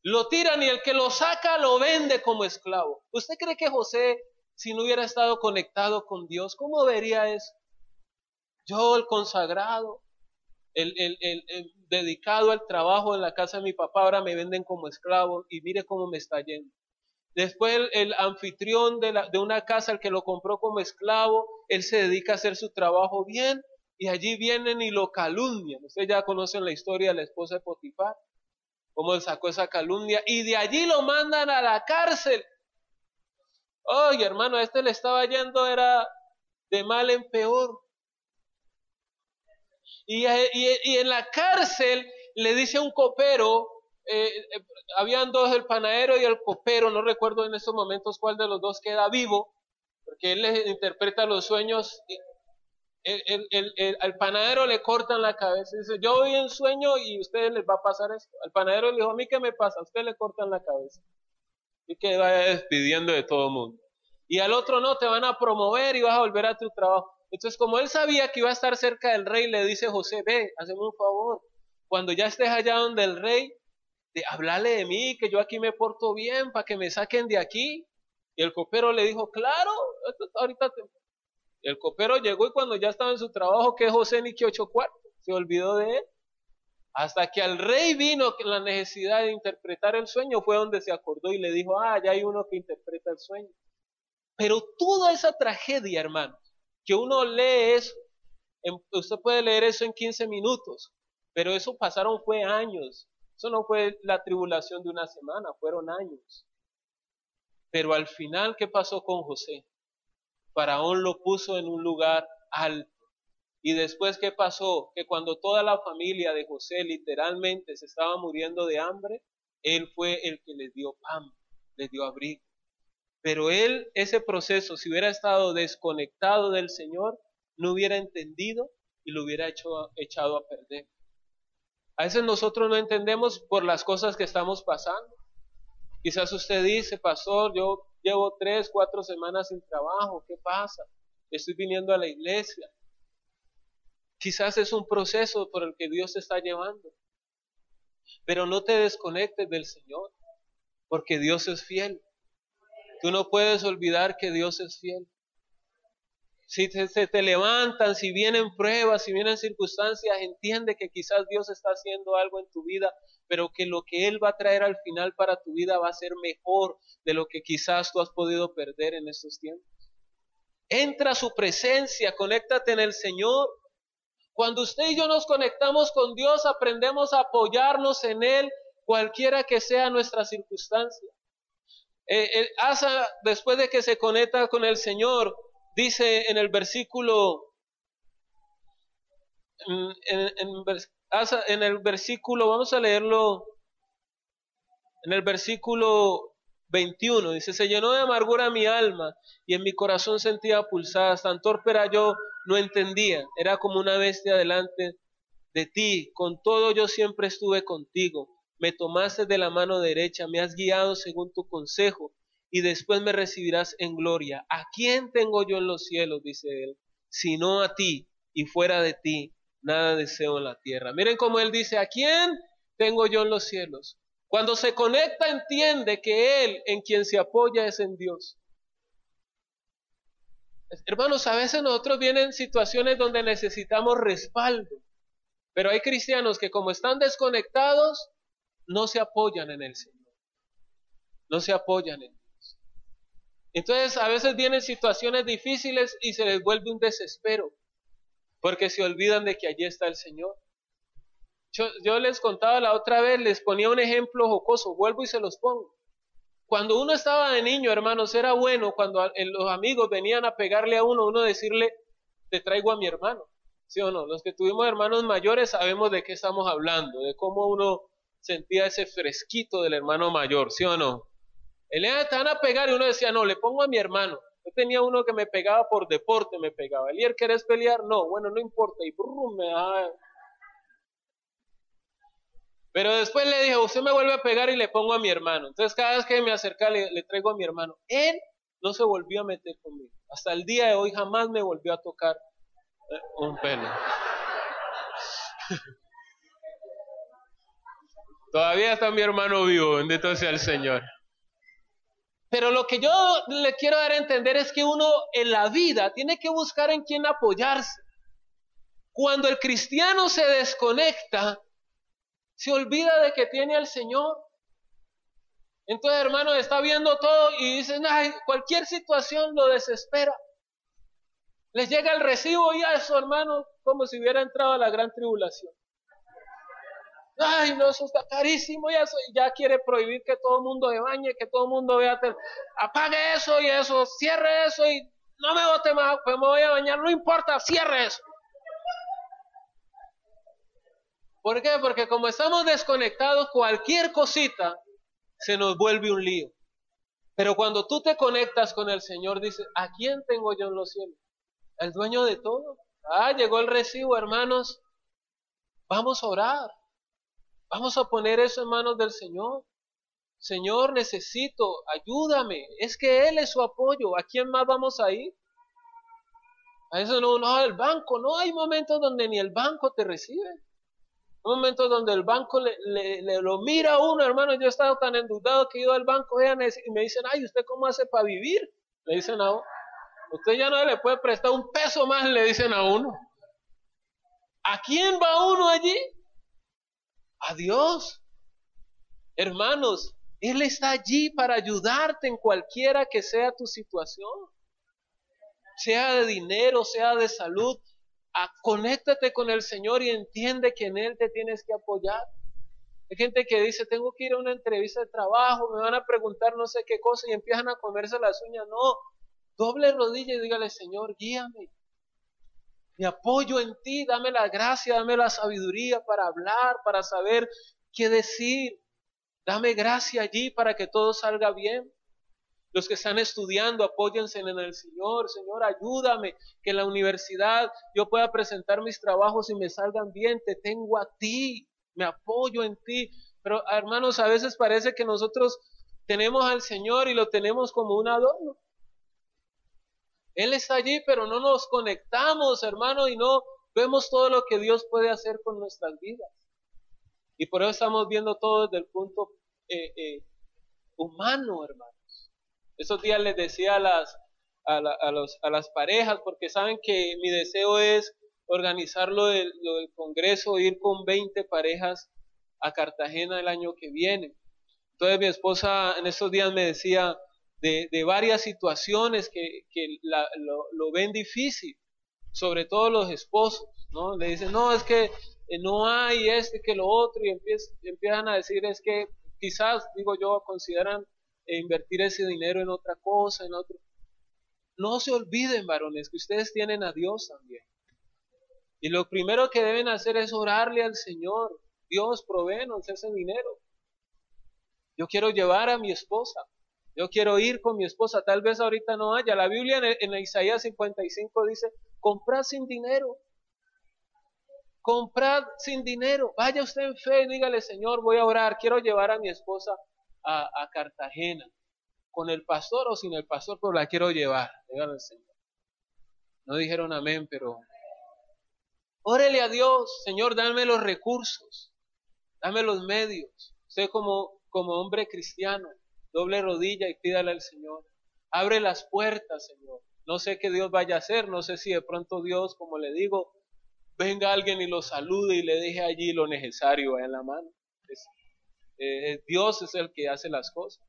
Lo tiran y el que lo saca lo vende como esclavo. ¿Usted cree que José, si no hubiera estado conectado con Dios, cómo vería eso? Yo, el consagrado, el, dedicado al trabajo en la casa de mi papá, ahora me venden como esclavo y mire cómo me está yendo. Después el, anfitrión de, una casa, el que lo compró como esclavo, él se dedica a hacer su trabajo bien y allí vienen y lo calumnian. Ustedes ya conocen la historia de la esposa de Potifar, cómo él sacó esa calumnia y de allí lo mandan a la cárcel. Oye, hermano, este le estaba yendo, era de mal en peor. Y, en la cárcel le dice a un copero, eh, eh, habían dos, el panadero y el copero, no recuerdo en estos momentos cuál de los dos queda vivo, porque él interpreta los sueños. El, al panadero le cortan la cabeza dice, yo voy en sueño y a ustedes les va a pasar esto. Al panadero le dijo, a mí qué me pasa, a usted le cortan la cabeza. Y que vaya despidiendo de todo el mundo. Y al otro no, te van a promover y vas a volver a tu trabajo. Entonces, como él sabía que iba a estar cerca del rey, le dice José, ve, hazme un favor. Cuando ya estés allá donde el rey, de hablarle de mí, que yo aquí me porto bien, para que me saquen de aquí. Y el copero le dijo, claro, ahorita te... El copero llegó y cuando ya estaba en su trabajo, que José ni ocho cuartos, se olvidó de él. Hasta que al rey vino la necesidad de interpretar el sueño, fue donde se acordó y le dijo, ah, ya hay uno que interpreta el sueño. Pero toda esa tragedia, hermanos, que uno lee eso, usted puede leer eso en 15 minutos, pero eso pasaron fue años. Eso no fue la tribulación de una semana, fueron años. Pero al final, ¿qué pasó con José? Faraón lo puso en un lugar alto. Y después, ¿qué pasó? Que cuando toda la familia de José literalmente se estaba muriendo de hambre, él fue el que les dio pan, les dio abrigo. Pero él, ese proceso, si hubiera estado desconectado del Señor, no hubiera entendido y lo hubiera hecho, echado a perder. A veces nosotros no entendemos por las cosas que estamos pasando. Quizás usted dice, pastor, yo llevo tres, cuatro semanas sin trabajo, ¿qué pasa? Estoy viniendo a la iglesia. Quizás es un proceso por el que Dios te está llevando. Pero no te desconectes del Señor, porque Dios es fiel. Tú no puedes olvidar que Dios es fiel. Si se te, levantan, si vienen pruebas, si vienen circunstancias, entiende que quizás Dios está haciendo algo en tu vida, pero que lo que Él va a traer al final para tu vida va a ser mejor de lo que quizás tú has podido perder en estos tiempos. Entra a su presencia, conéctate en el Señor. Cuando usted y yo nos conectamos con Dios, aprendemos a apoyarnos en Él, cualquiera que sea nuestra circunstancia. Eh, Asa, después de que se conecta con el Señor, dice en el versículo, en, en el versículo, vamos a leerlo, en el versículo 21, dice, se llenó de amargura mi alma y en mi corazón sentía pulsadas, tan torpe era yo, no entendía, era como una bestia delante de ti, con todo yo siempre estuve contigo. Me tomaste de la mano derecha, me has guiado según tu consejo, y después me recibirás en gloria. ¿A quién tengo yo en los cielos? dice él, sino a ti, y fuera de ti, nada deseo en la tierra. Miren cómo él dice, ¿a quién tengo yo en los cielos? Cuando se conecta entiende que él en quien se apoya es en Dios. Hermanos, a veces nosotros vienen situaciones donde necesitamos respaldo, pero hay cristianos que como están desconectados, no se apoyan en el Señor. No se apoyan en. Entonces a veces vienen situaciones difíciles y se les vuelve un desespero, porque se olvidan de que allí está el Señor. Yo, les contaba la otra vez, les ponía un ejemplo jocoso, vuelvo y se los pongo. Cuando uno estaba de niño, hermanos, era bueno cuando los amigos venían a pegarle a uno, uno decirle, te traigo a mi hermano. ¿Sí o no? Los que tuvimos hermanos mayores sabemos de qué estamos hablando, de cómo uno sentía ese fresquito del hermano mayor, ¿sí o no? Él te van a pegar y uno decía, no, le pongo a mi hermano. Yo tenía uno que me pegaba por deporte, me pegaba. Elier, ¿querés pelear? No, bueno, no importa. Y brum, me Pero después le dije, usted me vuelve a pegar y le pongo a mi hermano. Entonces cada vez que me acerca le, le traigo a mi hermano. Él no se volvió a meter conmigo. Hasta el día de hoy jamás me volvió a tocar eh, un pelo. *laughs* Todavía está mi hermano vivo, bendito sea el Señor. Pero lo que yo le quiero dar a entender es que uno en la vida tiene que buscar en quién apoyarse. Cuando el cristiano se desconecta, se olvida de que tiene al Señor. Entonces, hermano, está viendo todo y dice, ay, cualquier situación lo desespera. Les llega el recibo y a eso, hermano, como si hubiera entrado a la gran tribulación. Ay, no, eso está carísimo y eso, ya quiere prohibir que todo el mundo se bañe, que todo el mundo vea, apague eso y eso, cierre eso y no me bote más, pues me voy a bañar, no importa, cierre eso. ¿Por qué? Porque como estamos desconectados, cualquier cosita se nos vuelve un lío. Pero cuando tú te conectas con el Señor, dices, ¿a quién tengo yo en los cielos? El dueño de todo. Ah, llegó el recibo, hermanos. Vamos a orar. Vamos a poner eso en manos del Señor. Señor, necesito, ayúdame. Es que Él es su apoyo. ¿A quién más vamos a ir? A eso no, no, el banco. No hay momentos donde ni el banco te recibe. Momentos donde el banco le, le, lo mira a uno, hermano. Yo he estado tan endeudado que he ido al banco y me dicen, ay, ¿usted cómo hace para vivir? Le dicen a uno. Usted ya no le puede prestar un peso más, le dicen a uno. ¿A quién va uno allí? A Dios. Hermanos, Él está allí para ayudarte en cualquiera que sea tu situación. Sea de dinero, sea de salud. Conéctate con el Señor y entiende que en Él te tienes que apoyar. Hay gente que dice, tengo que ir a una entrevista de trabajo, me van a preguntar no sé qué cosa y empiezan a comerse las uñas. No, doble rodilla y dígale, Señor, guíame. Me apoyo en ti, dame la gracia, dame la sabiduría para hablar, para saber qué decir. Dame gracia allí para que todo salga bien. Los que están estudiando, apóyense en el Señor. Señor, ayúdame que en la universidad yo pueda presentar mis trabajos y me salgan bien. Te tengo a ti, me apoyo en ti. Pero hermanos, a veces parece que nosotros tenemos al Señor y lo tenemos como un adorno. Él está allí, pero no nos conectamos, hermano, y no vemos todo lo que Dios puede hacer con nuestras vidas. Y por eso estamos viendo todo desde el punto eh, eh, humano, hermanos. Esos días les decía a las, parejas, porque saben que mi deseo es organizar lo del, lo del Congreso, ir con 20 parejas a Cartagena el año que viene. Entonces mi esposa en estos días me decía, de, varias situaciones que, lo, ven difícil, sobre todo los esposos, ¿no? Le dicen, no, es que eh, no hay este que lo otro, y empiezan a decir, es que quizás, digo yo, consideran eh, invertir ese dinero en otra cosa, en otro. No se olviden, varones, que ustedes tienen a Dios también. Y lo primero que deben hacer es orarle al Señor. Dios, proveenos ese dinero. Yo quiero llevar a mi esposa. Yo quiero ir con mi esposa, tal vez ahorita no haya. La Biblia en, Isaías 55 dice, comprad sin dinero. Comprad sin dinero. Vaya usted en fe dígale, Señor, voy a orar, quiero llevar a mi esposa a, Cartagena. Con el pastor o sin el pastor, pero la quiero llevar. Dígale al Señor. No dijeron amén, pero órele a Dios, Señor, dame los recursos, dame los medios. Usted como, como hombre cristiano, doble rodilla y pídale al Señor. Abre las puertas, Señor. No sé qué Dios vaya a hacer, no sé si de pronto Dios, como le digo, venga alguien y lo salude y le deje allí lo necesario en la mano. Eh, Dios es el que hace las cosas.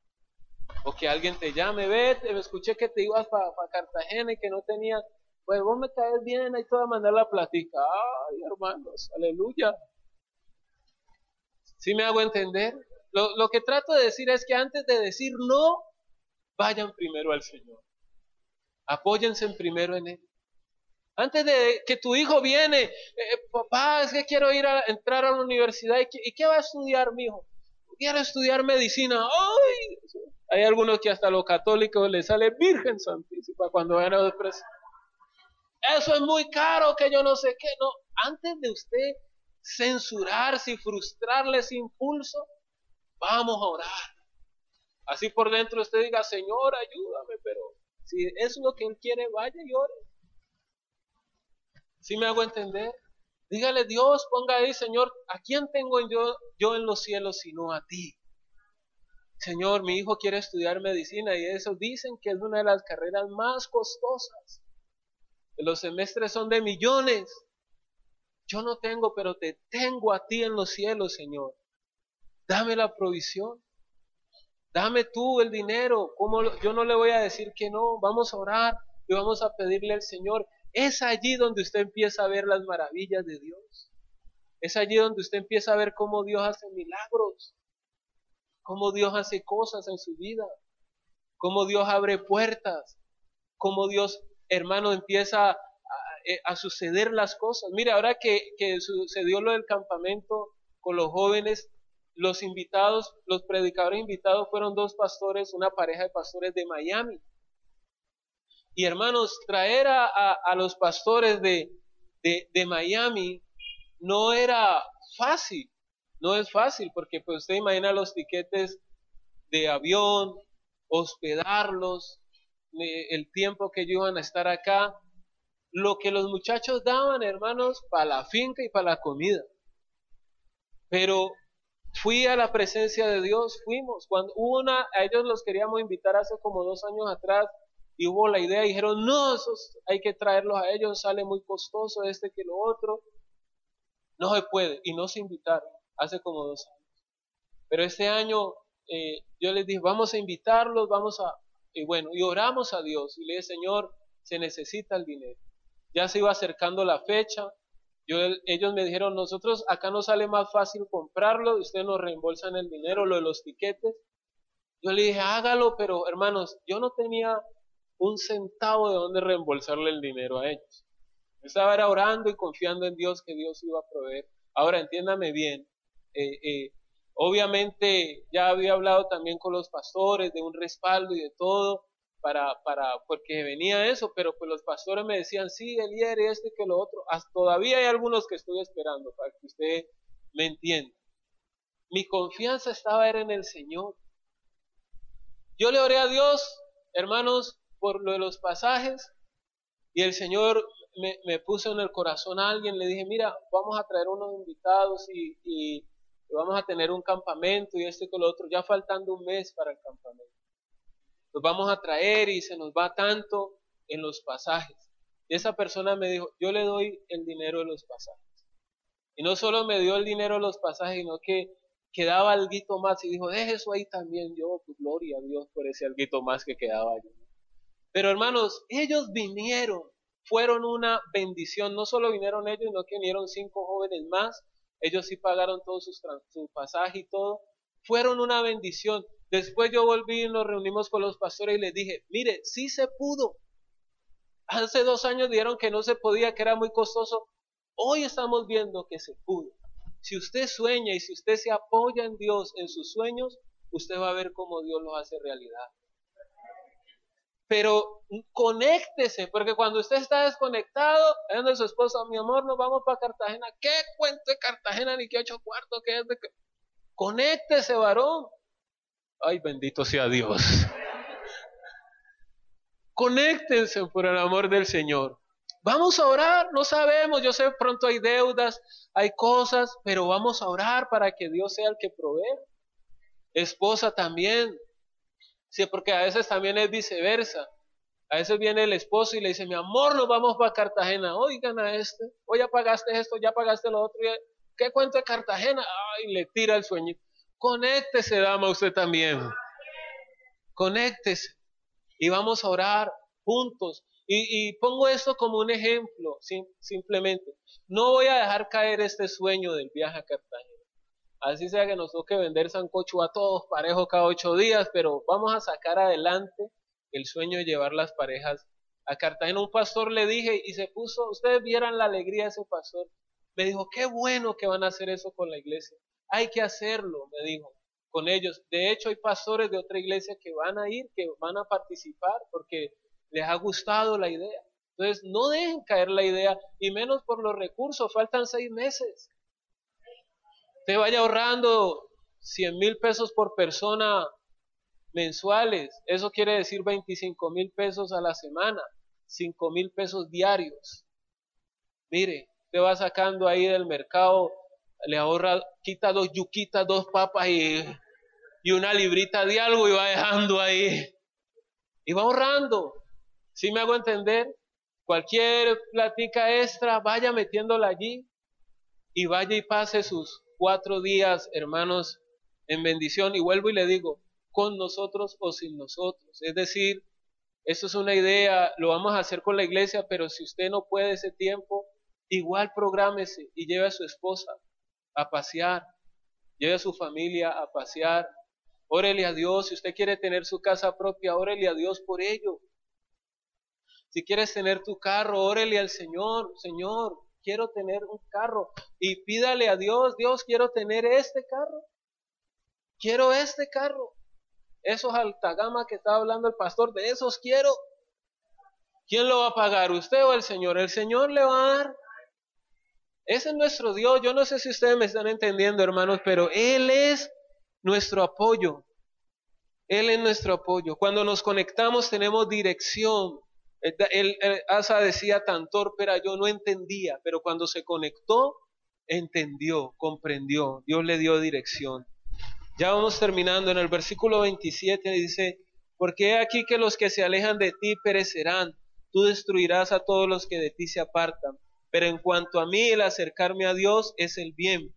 O que alguien te llame, vete, me escuché que te ibas para Cartagena y que no tenía, pues vos me caes bien, ahí te voy a mandar la platica. Ay, hermanos, aleluya. ¿Sí me hago entender? Lo, que trato de decir es que antes de decir no, vayan primero al Señor. Apóyense primero en Él. Antes de que tu hijo viene, eh, papá, es que quiero ir a entrar a la universidad. ¿Y qué, va a estudiar mi hijo? Quiero estudiar medicina. ¡Ay! Hay algunos que hasta los católicos les sale Virgen Santísima cuando van a depresión. Eso es muy caro, que yo no sé qué. No, antes de usted censurarse y frustrarle ese impulso, Vamos a orar. Así por dentro usted diga, Señor, ayúdame, pero si es lo que Él quiere, vaya y ore. ¿Sí me hago entender? Dígale, Dios, ponga ahí, Señor, ¿a quién tengo yo, yo en los cielos sino a ti? Señor, mi hijo quiere estudiar medicina y eso dicen que es una de las carreras más costosas. Los semestres son de millones. Yo no tengo, pero te tengo a ti en los cielos, Señor. Dame la provisión. Dame tú el dinero. ¿Cómo yo no le voy a decir que no. Vamos a orar y vamos a pedirle al Señor. Es allí donde usted empieza a ver las maravillas de Dios. Es allí donde usted empieza a ver cómo Dios hace milagros, cómo Dios hace cosas en su vida, cómo Dios abre puertas, cómo Dios, hermano, empieza a, suceder las cosas. Mire, ahora que, que sucedió lo del campamento con los jóvenes, los invitados, los predicadores invitados fueron dos pastores, una pareja de pastores de Miami. Y hermanos, traer a, los pastores de, de, Miami no era fácil, no es fácil, porque pues usted imagina los tiquetes de avión, hospedarlos, el tiempo que ellos iban a estar acá, lo que los muchachos daban, hermanos, para la finca y para la comida. Pero fui a la presencia de Dios, fuimos. Cuando hubo una, a ellos los queríamos invitar hace como dos años atrás y hubo la idea, dijeron, no, esos hay que traerlos a ellos, sale muy costoso este que lo otro. No se puede, y no se invitaron hace como dos años. Pero este año eh, yo les dije, vamos a invitarlos, vamos a, y bueno, y oramos a Dios, y le dije, Señor, se necesita el dinero. Ya se iba acercando la fecha, yo, ellos me dijeron, nosotros acá nos sale más fácil comprarlo, ustedes nos reembolsan el dinero, lo de los tiquetes. Yo le dije, hágalo, pero hermanos, yo no tenía un centavo de dónde reembolsarle el dinero a ellos. Estaba orando y confiando en Dios que Dios iba a proveer. Ahora entiéndame bien, eh, eh, obviamente ya había hablado también con los pastores de un respaldo y de todo, para, para, porque venía eso, pero pues los pastores me decían, sí, el y este que lo otro. Hasta todavía hay algunos que estoy esperando para que usted me entienda. Mi confianza estaba era en el Señor. Yo le oré a Dios, hermanos, por lo de los pasajes, y el Señor me, me puso en el corazón a alguien, le dije, mira, vamos a traer unos invitados y, y vamos a tener un campamento y este con lo otro, ya faltando un mes para el campamento los vamos a traer y se nos va tanto en los pasajes. Y esa persona me dijo, yo le doy el dinero de los pasajes. Y no solo me dio el dinero de los pasajes, sino que quedaba algo más y dijo, deje eso ahí también yo, pues gloria a Dios por ese algo más que quedaba allí. Pero hermanos, ellos vinieron, fueron una bendición, no solo vinieron ellos, sino que vinieron cinco jóvenes más, ellos sí pagaron todos sus, su pasaje y todo, fueron una bendición. Después yo volví y nos reunimos con los pastores y les dije, mire, sí se pudo. Hace dos años dijeron que no se podía, que era muy costoso. Hoy estamos viendo que se pudo. Si usted sueña y si usted se apoya en Dios, en sus sueños, usted va a ver cómo Dios los hace realidad. Pero conéctese, porque cuando usted está desconectado, es donde su esposa, mi amor, nos vamos para Cartagena. ¿Qué cuento de Cartagena ni qué ocho cuartos? ¿Qué es de. Conéctese, varón. Ay, bendito sea Dios. Conéctense por el amor del Señor. Vamos a orar, no sabemos, yo sé, pronto hay deudas, hay cosas, pero vamos a orar para que Dios sea el que provee. Esposa también. Sí, porque a veces también es viceversa. A veces viene el esposo y le dice, mi amor, nos vamos para Cartagena. Oigan a este, hoy ya pagaste esto, ya pagaste lo otro. ¿Qué cuento de Cartagena? Ay, le tira el sueñito. Conéctese, dama, usted también. Conéctese. Y vamos a orar juntos. Y, pongo esto como un ejemplo, simplemente. No voy a dejar caer este sueño del viaje a Cartagena. Así sea que nos toque vender sancocho a todos parejo cada ocho días, pero vamos a sacar adelante el sueño de llevar las parejas a Cartagena. Un pastor le dije y se puso, ustedes vieran la alegría de ese pastor. Me dijo, qué bueno que van a hacer eso con la iglesia. Hay que hacerlo, me dijo, con ellos. De hecho, hay pastores de otra iglesia que van a ir, que van a participar porque les ha gustado la idea. Entonces, no dejen caer la idea, y menos por los recursos, faltan seis meses. Te vaya ahorrando 100 mil pesos por persona mensuales, eso quiere decir 25 mil pesos a la semana, 5 mil pesos diarios. Mire, te va sacando ahí del mercado le ahorra, quita dos yuquitas, dos papas y, y una librita de algo y va dejando ahí. Y va ahorrando. Si me hago entender? Cualquier platica extra, vaya metiéndola allí. y vaya y pase sus cuatro días, hermanos, en bendición. Y vuelvo y le digo, con nosotros o sin nosotros. Es decir, eso es una idea, lo vamos a hacer con la iglesia, pero si usted no puede ese tiempo, igual prográmese y lleve a su esposa a pasear, lleve a su familia a pasear. Órele a Dios, si usted quiere tener su casa propia, órele a Dios por ello. Si quieres tener tu carro, órele al Señor, Señor, quiero tener un carro. Y pídale a Dios, Dios, quiero tener este carro. Quiero este carro. Esos altagama que estaba hablando el pastor, de esos quiero. ¿Quién lo va a pagar? ¿Usted o el Señor? El Señor le va a dar. Ese es nuestro Dios. Yo no sé si ustedes me están entendiendo, hermanos, pero Él es nuestro apoyo. Él es nuestro apoyo. Cuando nos conectamos tenemos dirección. El, Asa decía tan torpera, yo no entendía, pero cuando se conectó, entendió, comprendió. Dios le dio dirección. Ya vamos terminando. En el versículo 27 dice, porque aquí que los que se alejan de ti perecerán, tú destruirás a todos los que de ti se apartan. Pero en cuanto a mí, el acercarme a Dios es el bien.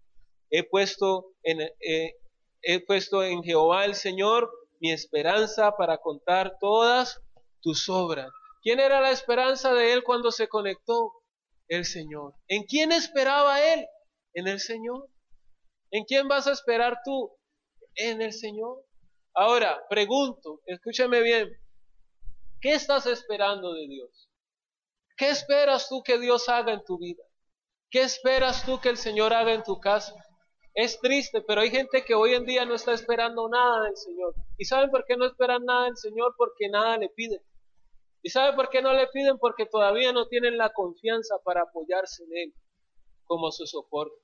He puesto en, eh, he puesto en Jehová el Señor mi esperanza para contar todas tus obras. ¿Quién era la esperanza de él cuando se conectó? El Señor. ¿En quién esperaba él? En el Señor. ¿En quién vas a esperar tú? en el Señor. Ahora, pregunto, escúchame bien, ¿qué estás esperando de Dios? ¿Qué esperas tú que Dios haga en tu vida? ¿Qué esperas tú que el Señor haga en tu casa? Es triste, pero hay gente que hoy en día no está esperando nada del Señor. ¿Y saben por qué no esperan nada del Señor? Porque nada le piden. ¿Y saben por qué no le piden? Porque todavía no tienen la confianza para apoyarse en Él como su soporte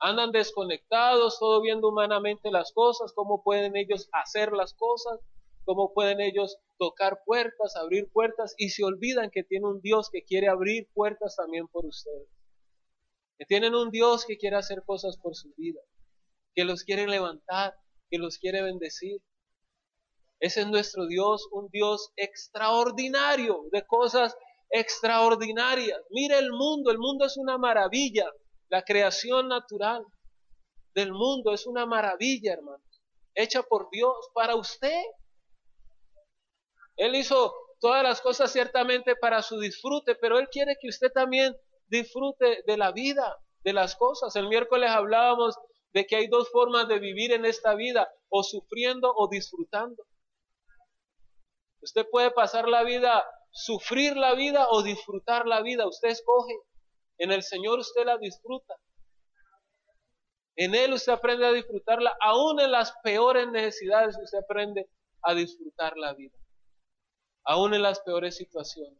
andan desconectados, todo viendo humanamente las cosas, cómo pueden ellos hacer las cosas, cómo pueden ellos tocar puertas, abrir puertas, y se olvidan que tiene un Dios que quiere abrir puertas también por ustedes. Que tienen un Dios que quiere hacer cosas por su vida, que los quiere levantar, que los quiere bendecir. Ese es nuestro Dios, un Dios extraordinario, de cosas extraordinarias. Mire el mundo, el mundo es una maravilla. La creación natural del mundo es una maravilla, hermanos, hecha por Dios para usted. Él hizo todas las cosas ciertamente para su disfrute, pero Él quiere que usted también disfrute de la vida, de las cosas. El miércoles hablábamos de que hay dos formas de vivir en esta vida, o sufriendo o disfrutando. Usted puede pasar la vida, sufrir la vida o disfrutar la vida, usted escoge. En el Señor usted la disfruta. En Él usted aprende a disfrutarla, aún en las peores necesidades usted aprende a disfrutar la vida, aún en las peores situaciones.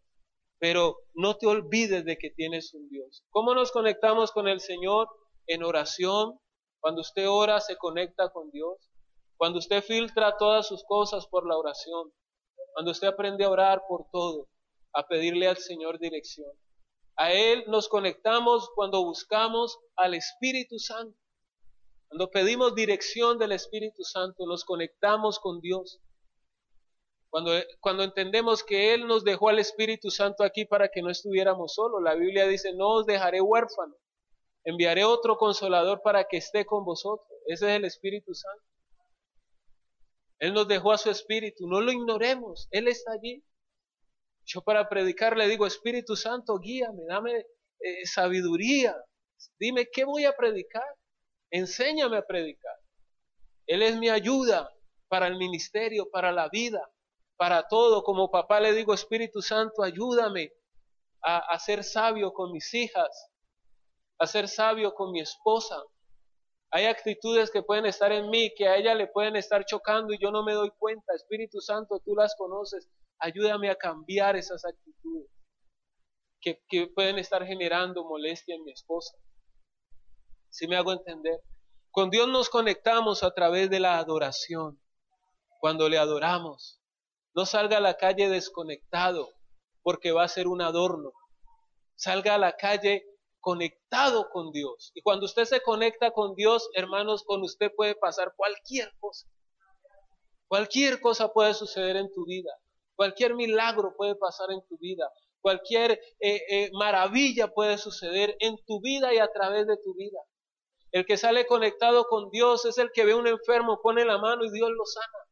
Pero no te olvides de que tienes un Dios. ¿Cómo nos conectamos con el Señor? En oración. Cuando usted ora, se conecta con Dios. Cuando usted filtra todas sus cosas por la oración. Cuando usted aprende a orar por todo, a pedirle al Señor dirección. A Él nos conectamos cuando buscamos al Espíritu Santo. Cuando pedimos dirección del Espíritu Santo, nos conectamos con Dios. Cuando, cuando entendemos que Él nos dejó al Espíritu Santo aquí para que no estuviéramos solos. La Biblia dice, no os dejaré huérfano. Enviaré otro consolador para que esté con vosotros. Ese es el Espíritu Santo. Él nos dejó a su Espíritu. No lo ignoremos. Él está allí. Yo para predicar le digo, Espíritu Santo, guíame, dame eh, sabiduría. Dime qué voy a predicar. Enséñame a predicar. Él es mi ayuda para el ministerio, para la vida, para todo. Como papá le digo, Espíritu Santo, ayúdame a, ser sabio con mis hijas, a ser sabio con mi esposa. Hay actitudes que pueden estar en mí, que a ella le pueden estar chocando y yo no me doy cuenta. Espíritu Santo, tú las conoces. Ayúdame a cambiar esas actitudes que, pueden estar generando molestia en mi esposa. Si me hago entender. Con Dios nos conectamos a través de la adoración. Cuando le adoramos, no salga a la calle desconectado porque va a ser un adorno. Salga a la calle conectado con Dios. Y cuando usted se conecta con Dios, hermanos, con usted puede pasar cualquier cosa. Cualquier cosa puede suceder en tu vida. Cualquier milagro puede pasar en tu vida. Cualquier eh, eh, maravilla puede suceder en tu vida y a través de tu vida. El que sale conectado con Dios es el que ve un enfermo, pone la mano y Dios lo sana.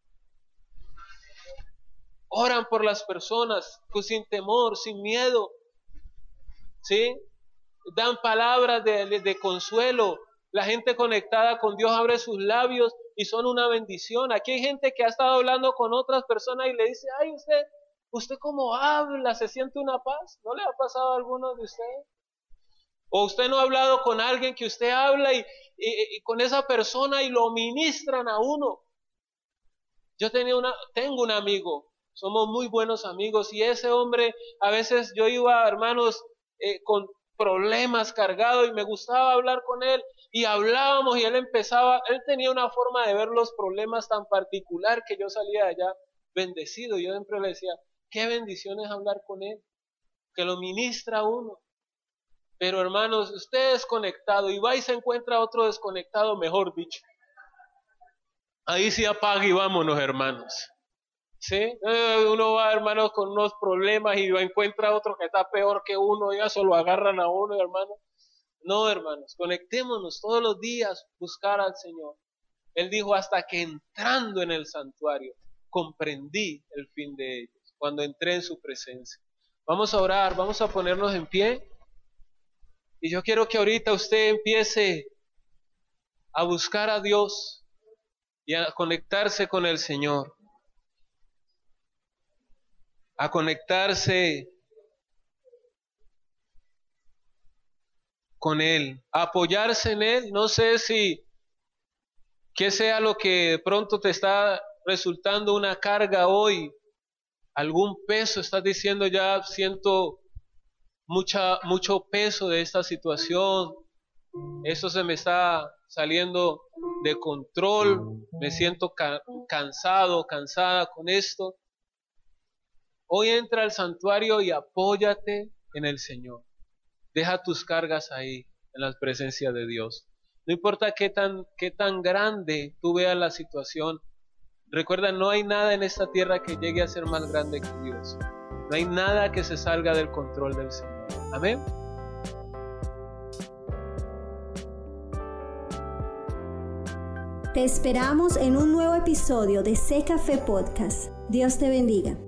Oran por las personas sin temor, sin miedo. ¿Sí? Dan palabras de, consuelo. La gente conectada con Dios abre sus labios y son una bendición. Aquí hay gente que ha estado hablando con otras personas y le dice, ay, usted, usted cómo habla, se siente una paz. ¿No le ha pasado a alguno de ustedes? O usted no ha hablado con alguien que usted habla y, con esa persona y lo ministran a uno. Yo tenía una, tengo un amigo, somos muy buenos amigos y ese hombre, a veces yo iba, hermanos, eh, con problemas cargado y me gustaba hablar con él y hablábamos y él empezaba, él tenía una forma de ver los problemas tan particular que yo salía de allá bendecido. Yo siempre le decía, qué bendición es hablar con él, que lo ministra uno. Pero hermanos, usted es conectado y va y se encuentra otro desconectado, mejor dicho. Ahí sí apaga y vámonos, hermanos. ¿Sí? Eh, uno va, hermanos, con unos problemas y encuentra otro que está peor que uno, ya solo agarran a uno, hermano. No, hermanos, conectémonos todos los días, buscar al Señor. Él dijo, hasta que entrando en el santuario, comprendí el fin de ellos, cuando entré en su presencia. Vamos a orar, vamos a ponernos en pie. Y yo quiero que ahorita usted empiece a buscar a Dios y a conectarse con el Señor. A conectarse con Él, a apoyarse en Él. No sé si que sea lo que de pronto te está resultando una carga hoy, algún peso, estás diciendo ya siento mucha, mucho peso de esta situación, eso se me está saliendo de control, me siento cansado, cansada con esto. Hoy entra al santuario y apóyate en el Señor. Deja tus cargas ahí, en la presencia de Dios. No importa qué tan, qué tan grande tú veas la situación. Recuerda, no hay nada en esta tierra que llegue a ser más grande que Dios. No hay nada que se salga del control del Señor. Amén. Te esperamos en un nuevo episodio de Seca Fe Podcast. Dios te bendiga.